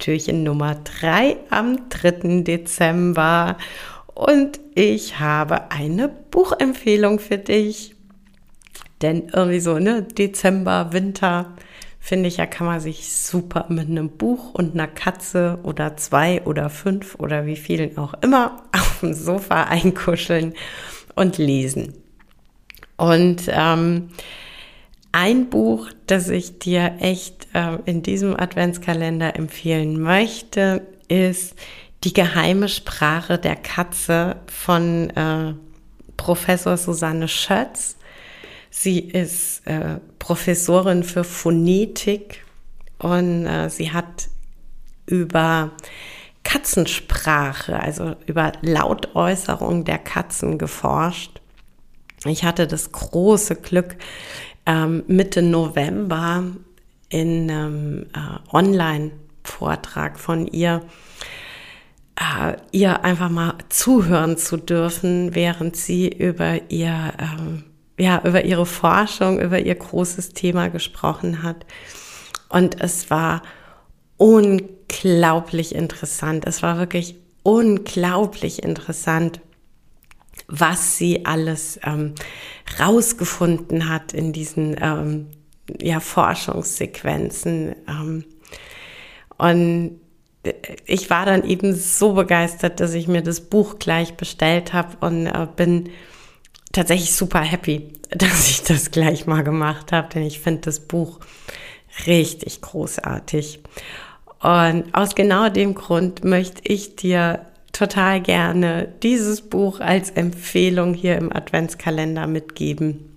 Türchen Nummer 3 am 3. Dezember. Und ich habe eine Buchempfehlung für dich. Denn irgendwie so, ne, Dezember, Winter, finde ich ja, kann man sich super mit einem Buch und einer Katze oder zwei oder fünf oder wie vielen auch immer auf dem Sofa einkuscheln und lesen. Und ähm, ein Buch, das ich dir echt äh, in diesem Adventskalender empfehlen möchte, ist Die geheime Sprache der Katze von äh, Professor Susanne Schötz. Sie ist äh, Professorin für Phonetik und äh, sie hat über Katzensprache, also über Lautäußerung der Katzen geforscht ich hatte das große Glück, ähm, Mitte November in einem äh, Online-Vortrag von ihr, äh, ihr einfach mal zuhören zu dürfen, während sie über ihr, ähm, ja, über ihre Forschung, über ihr großes Thema gesprochen hat. Und es war unglaublich interessant. Es war wirklich unglaublich interessant was sie alles ähm, rausgefunden hat in diesen ähm, ja, Forschungssequenzen. Ähm, und ich war dann eben so begeistert, dass ich mir das Buch gleich bestellt habe und äh, bin tatsächlich super happy, dass ich das gleich mal gemacht habe, denn ich finde das Buch richtig großartig. Und aus genau dem Grund möchte ich dir total gerne dieses Buch als Empfehlung hier im Adventskalender mitgeben.